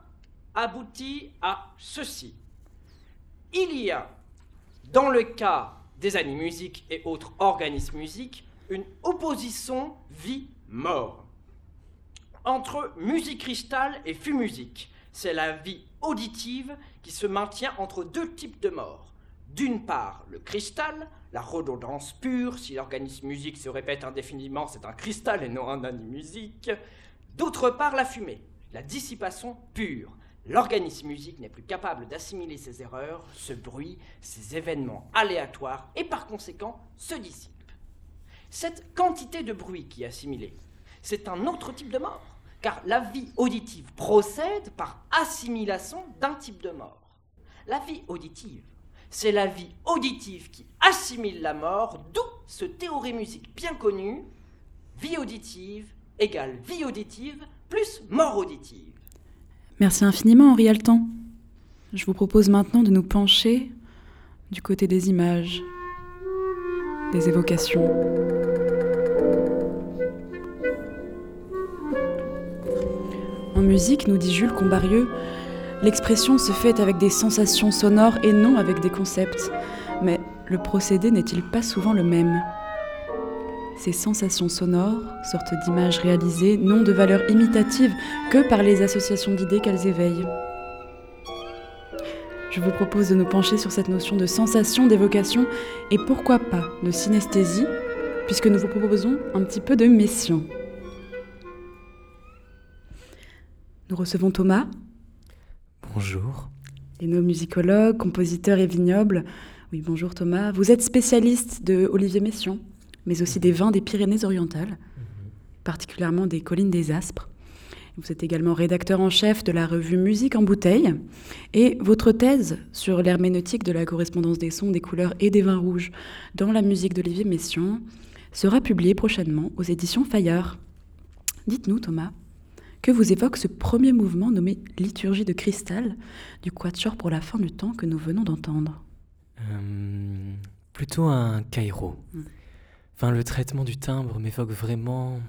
aboutit à ceci. Il y a, dans le cas des animusiques et autres organismes musiques, une opposition vie-mort. Entre musique cristal et fumusique, c'est la vie auditive qui se maintient entre deux types de morts. D'une part, le cristal, la redondance pure, si l'organisme musique se répète indéfiniment, c'est un cristal et non un animusique. D'autre part, la fumée, la dissipation pure. L'organisme musique n'est plus capable d'assimiler ses erreurs, ce bruit, ces événements aléatoires et par conséquent se dissipe. Cette quantité de bruit qui est assimilée, c'est un autre type de mort, car la vie auditive procède par assimilation d'un type de mort. La vie auditive, c'est la vie auditive qui assimile la mort, d'où ce théorie musique bien connu, vie auditive égale vie auditive plus mort auditive. Merci infiniment Henri Altan. Je vous propose maintenant de nous pencher du côté des images, des évocations. En musique, nous dit Jules Combarieux, l'expression se fait avec des sensations sonores et non avec des concepts. Mais le procédé n'est-il pas souvent le même? Ces sensations sonores, sortes d'images réalisées, n'ont de valeur imitative que par les associations d'idées qu'elles éveillent. Je vous propose de nous pencher sur cette notion de sensation, d'évocation et pourquoi pas de synesthésie, puisque nous vous proposons un petit peu de mession. Nous recevons Thomas. Bonjour. Énomusicologue, compositeur et vignoble. Oui, bonjour Thomas. Vous êtes spécialiste de Olivier Messiaen, mais aussi des vins des Pyrénées-Orientales, particulièrement des collines des Aspres. Vous êtes également rédacteur en chef de la revue Musique en bouteille. Et votre thèse sur l'herméneutique de la correspondance des sons, des couleurs et des vins rouges dans la musique d'Olivier Messiaen sera publiée prochainement aux éditions Fayard. Dites-nous, Thomas, que vous évoque ce premier mouvement nommé Liturgie de cristal du Quatuor pour la fin du temps que nous venons d'entendre Euh, plutôt un Cairo. Enfin, le traitement du timbre m'évoque vraiment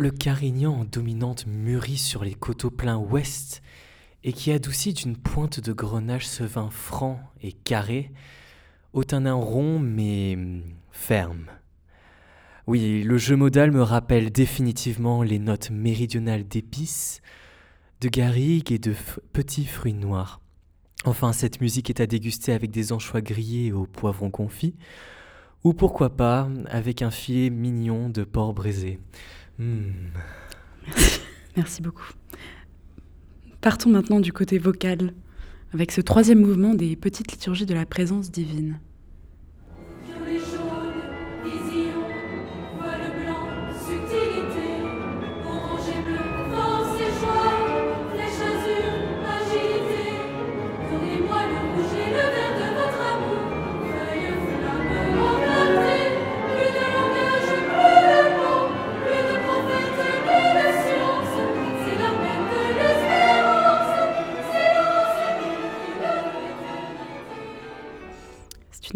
le carignan en dominante mûrie sur les coteaux pleins ouest et qui adoucit d'une pointe de grenage ce vin franc et carré, au tanin rond mais hum, ferme. Oui, le jeu modal me rappelle définitivement les notes méridionales d'épices, de garrigue et de petits fruits noirs. Enfin, cette musique est à déguster avec des anchois grillés au poivron confit, ou pourquoi pas avec un filet mignon de porc braisé. Hmm. Merci beaucoup. Partons maintenant du côté vocal, avec ce troisième mouvement des petites liturgies de la présence divine.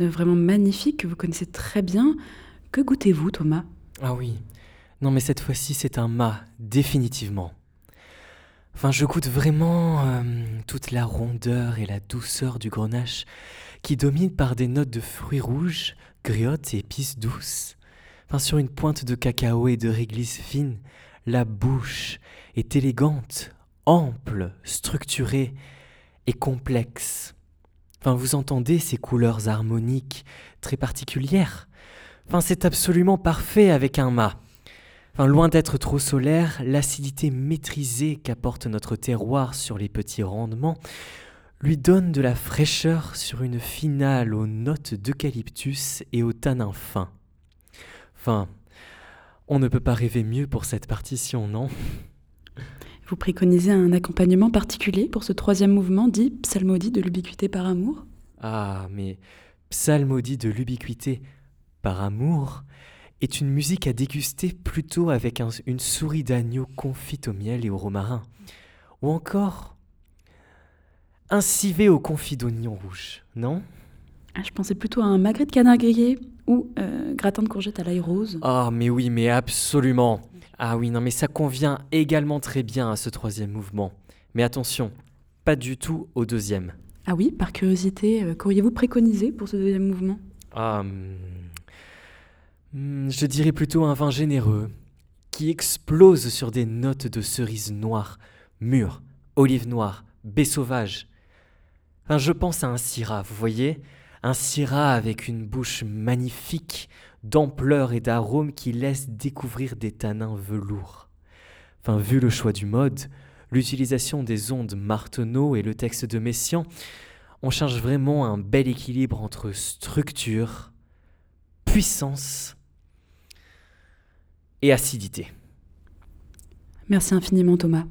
Vraiment magnifique que vous connaissez très bien. Que goûtez-vous, Thomas? Ah oui. Non, mais cette fois-ci, c'est un mât, définitivement. Enfin, je goûte vraiment euh, toute la rondeur et la douceur du grenache qui domine par des notes de fruits rouges, griottes et épices douces. Enfin, sur une pointe de cacao et de réglisse fine, la bouche est élégante, ample, structurée et complexe. Vous entendez ces couleurs harmoniques très particulières. Enfin, c'est absolument parfait avec un mât. Enfin, loin d'être trop solaire, l'acidité maîtrisée qu'apporte notre terroir sur les petits rendements lui donne de la fraîcheur sur une finale aux notes d'eucalyptus et au tanin fin. Enfin, on ne peut pas rêver mieux pour cette partition, non? Vous préconisez un accompagnement particulier pour ce troisième mouvement dit psalmodie de l'ubiquité par amour Ah, mais psalmodie de l'ubiquité par amour est une musique à déguster plutôt avec un- une souris d'agneau confite au miel et au romarin. Ou encore un civet au confit d'oignon rouge, non? Ah, Je pensais plutôt à un magret de canard grillé ou euh, gratin de courgettes à l'ail rose. Ah, mais oui, mais absolument. Ah oui, non, mais ça convient également très bien à ce troisième mouvement. Mais attention, pas du tout au deuxième. Ah oui, par curiosité, euh, qu'auriez-vous préconisé pour ce deuxième mouvement? Ah, hum, hum, je dirais plutôt un vin généreux, qui explose sur des notes de cerises noires, mûres, olives noires, baies sauvages. Enfin, je pense à un syrah, vous voyez? Un syrah avec une bouche magnifique, d'ampleur et d'arôme qui laisse découvrir des tanins velours. Enfin, vu le choix du mode, l'utilisation des ondes Marteneau et le texte de Messiaen, on cherche vraiment un bel équilibre entre structure, puissance et acidité. Merci infiniment Thomas.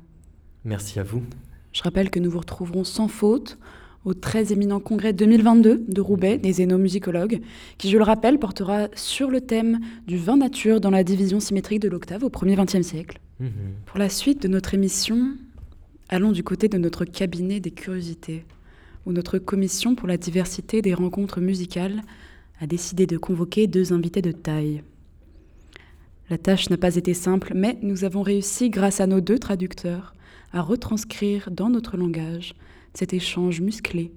Merci à vous. Je rappelle que nous vous retrouverons sans faute au très éminent congrès 2022 de Roubaix des énomusicologues, qui, je le rappelle, portera sur le thème du vin nature dans la division symétrique de l'octave au 1er 20e siècle. Mhm. Pour la suite de notre émission, allons du côté de notre cabinet des curiosités, où notre commission pour la diversité des rencontres musicales a décidé de convoquer deux invités de taille. La tâche n'a pas été simple, mais nous avons réussi, grâce à nos deux traducteurs, à retranscrire dans notre langage cet échange musclé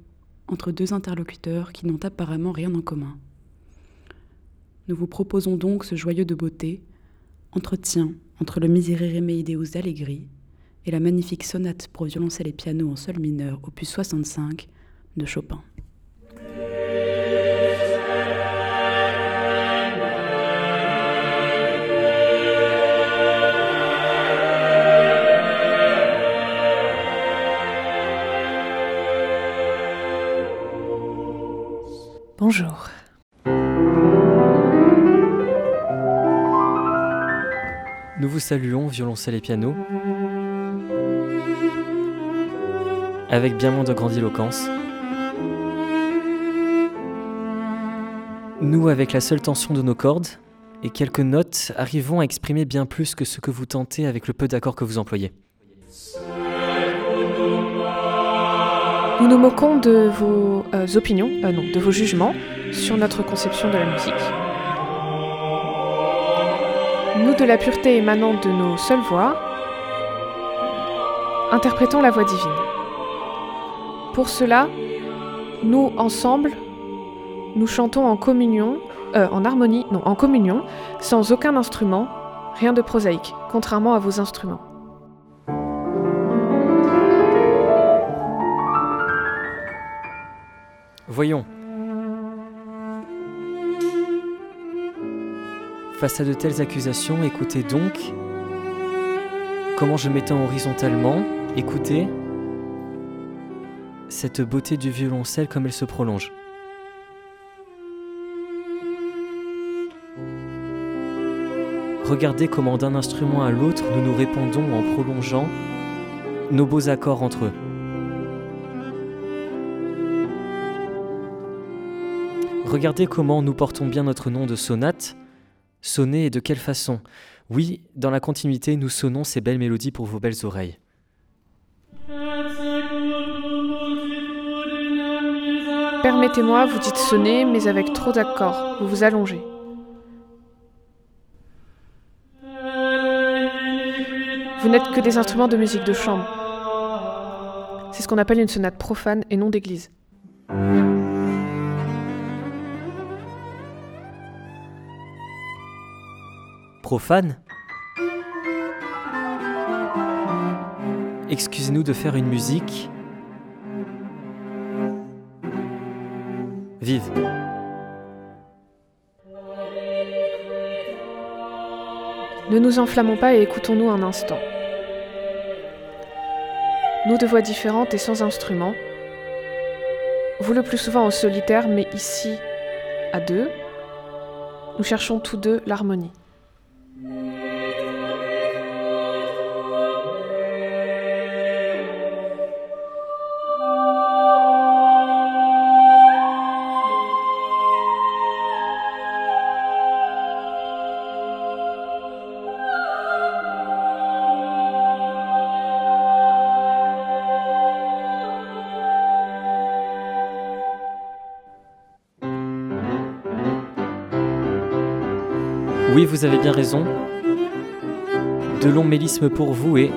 entre deux interlocuteurs qui n'ont apparemment rien en commun. Nous vous proposons donc ce joyeux de beauté, entretien entre le Miserere Deus Allegri et la magnifique sonate pour violoncelle et piano en sol mineur, opus 65 de Chopin. Bonjour. Nous vous saluons, violoncelle et piano, avec bien moins de grandiloquence. Nous, avec la seule tension de nos cordes et quelques notes, arrivons à exprimer bien plus que ce que vous tentez avec le peu d'accords que vous employez. Nous nous moquons de vos euh, opinions, euh, non, de vos jugements sur notre conception de la musique. Nous, de la pureté émanant de nos seules voix, interprétons la voix divine. Pour cela, nous, ensemble, nous chantons en communion, euh, en harmonie, non, en communion, sans aucun instrument, rien de prosaïque, contrairement à vos instruments. Voyons. Face à de telles accusations, écoutez donc comment je m'étends horizontalement, écoutez cette beauté du violoncelle comme elle se prolonge. Regardez comment d'un instrument à l'autre nous nous répondons en prolongeant nos beaux accords entre eux. Regardez comment nous portons bien notre nom de sonate. Sonner et de quelle façon Oui, dans la continuité, nous sonnons ces belles mélodies pour vos belles oreilles. Permettez-moi, vous dites sonner, mais avec trop d'accords, vous vous allongez. Vous n'êtes que des instruments de musique de chambre. C'est ce qu'on appelle une sonate profane et non d'église. Profane Excusez-nous de faire une musique vive. Ne nous enflammons pas et écoutons-nous un instant. Nous de voix différentes et sans instrument, vous le plus souvent en solitaire, mais ici à deux, nous cherchons tous deux l'harmonie. Oui, vous avez bien raison. De longs mélismes pour vous et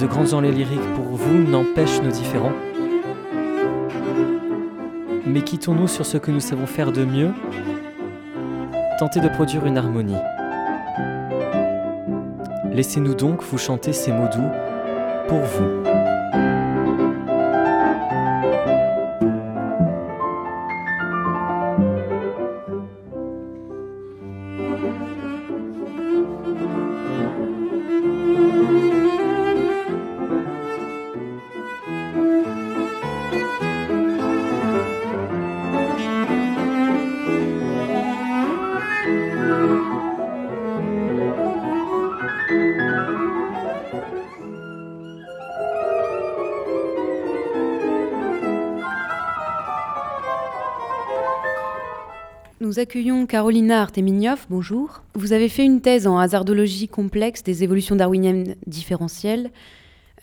de grandes enlais lyriques pour vous n'empêchent nos différends. Mais quittons-nous sur ce que nous savons faire de mieux, tenter de produire une harmonie. Laissez-nous donc vous chanter ces mots doux pour vous. Accueillons Carolina Artemignoff, bonjour. Vous avez fait une thèse en hasardologie complexe des évolutions darwiniennes différentielles.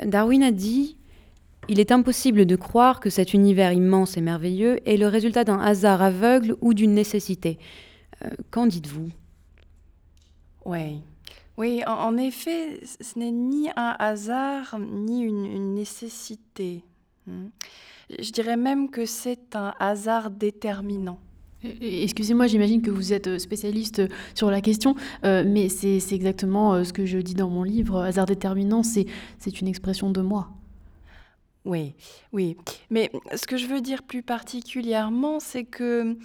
Darwin a dit Il est impossible de croire que cet univers immense et merveilleux est le résultat d'un hasard aveugle ou d'une nécessité. Euh, Qu'en dites-vous? Oui. Oui, en, effet, ce n'est ni un hasard ni une, une nécessité. Hmm. Je dirais même que c'est un hasard déterminant. Excusez-moi, j'imagine que vous êtes euh, spécialiste euh, sur la question, euh, mais c'est exactement ce que je dis dans mon livre. Hasard déterminant, c'est une expression de moi. Oui, oui. Mais ce que je veux dire plus particulièrement, c'est que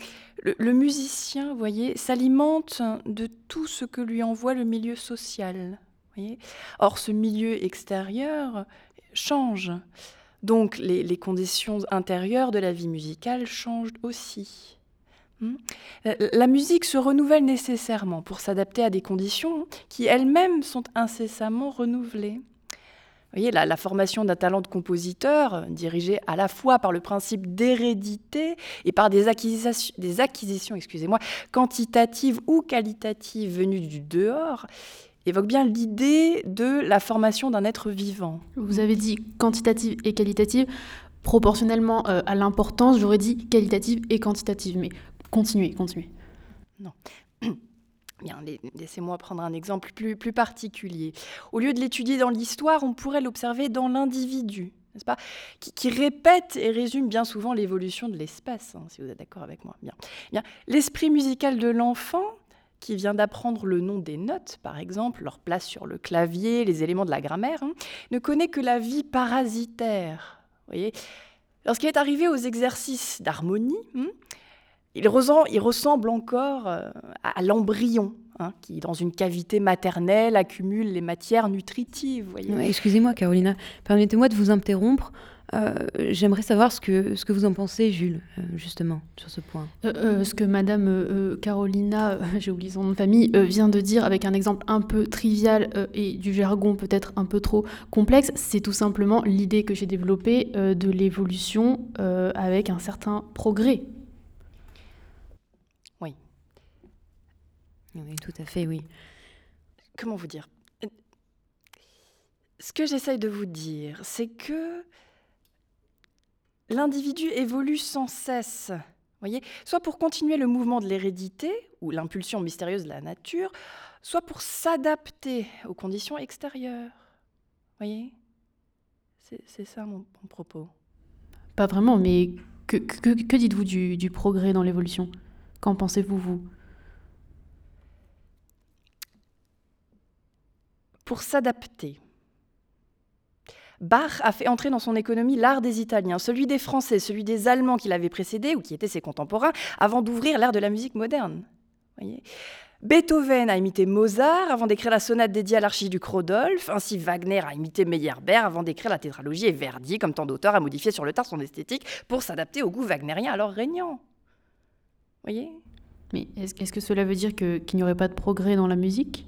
le, musicien, vous voyez, s'alimente de tout ce que lui envoie le milieu social. voyez Or, ce milieu extérieur change. Donc, les conditions intérieures de la vie musicale changent aussi. Hmm La- La musique se renouvelle nécessairement pour s'adapter à des conditions qui elles-mêmes sont incessamment renouvelées. Vous voyez, la, la formation d'un talent de compositeur, euh, dirigé à la fois par le principe d'hérédité et par des acquisitions, des acquisitions excusez-moi, quantitatives ou qualitatives venues du dehors, évoque bien l'idée de la formation d'un être vivant. Vous avez dit quantitative et qualitative. Proportionnellement euh, à l'importance, j'aurais dit qualitative et quantitative. Mais continuez, continuez. Non. Bien, la- laissez-moi prendre un exemple plus, particulier. Au lieu de l'étudier dans l'histoire, on pourrait l'observer dans l'individu, n'est-ce pas? Qui, répète et résume bien souvent l'évolution de l'espèce, hein, si vous êtes d'accord avec moi. Bien. Bien. L'esprit musical de l'enfant, qui vient d'apprendre le nom des notes, par exemple, leur place sur le clavier, les éléments de la grammaire, hein, ne connaît que la vie parasitaire. Voyez? Lorsqu'il est arrivé aux exercices d'harmonie, hein, il, ressemble encore euh, à, l'embryon, hein, qui, dans une cavité maternelle, accumule les matières nutritives. Ouais, Excusez-moi, Carolina, permettez-moi de vous interrompre. Euh, J'aimerais savoir ce que, ce que vous en pensez, Jules, euh, justement, sur ce point. Euh, euh, ce que Madame Carolina, euh, j'ai oublié son nom de famille, euh, vient de dire avec un exemple un peu trivial euh, et du jargon peut-être un peu trop complexe, c'est tout simplement l'idée que j'ai développée euh, de l'évolution euh, avec un certain progrès. Oui. Oui, tout à fait, oui. Comment vous dire? Ce que j'essaye de vous dire, c'est que l'individu évolue sans cesse. Voyez, soit pour continuer le mouvement de l'hérédité ou l'impulsion mystérieuse de la nature, soit pour s'adapter aux conditions extérieures. Voyez, c'est ça mon, mon propos. Pas vraiment, mais que, que, que dites-vous du, du progrès dans l'évolution? Qu'en pensez-vous, vous? Pour s'adapter. Bach a fait entrer dans son économie l'art des Italiens, celui des Français, celui des Allemands qui l'avaient précédé ou qui étaient ses contemporains, avant d'ouvrir l'ère de la musique moderne. Beethoven a imité Mozart avant d'écrire la sonate dédiée à l'archiduc Rodolphe, ainsi Wagner a imité Meyerbeer avant d'écrire la tétralogie et Verdi, comme tant d'auteurs, a modifié sur le tard son esthétique pour s'adapter au goût wagnérien alors régnant. Mais est-ce que cela veut dire qu'il n'y aurait pas de progrès dans la musique?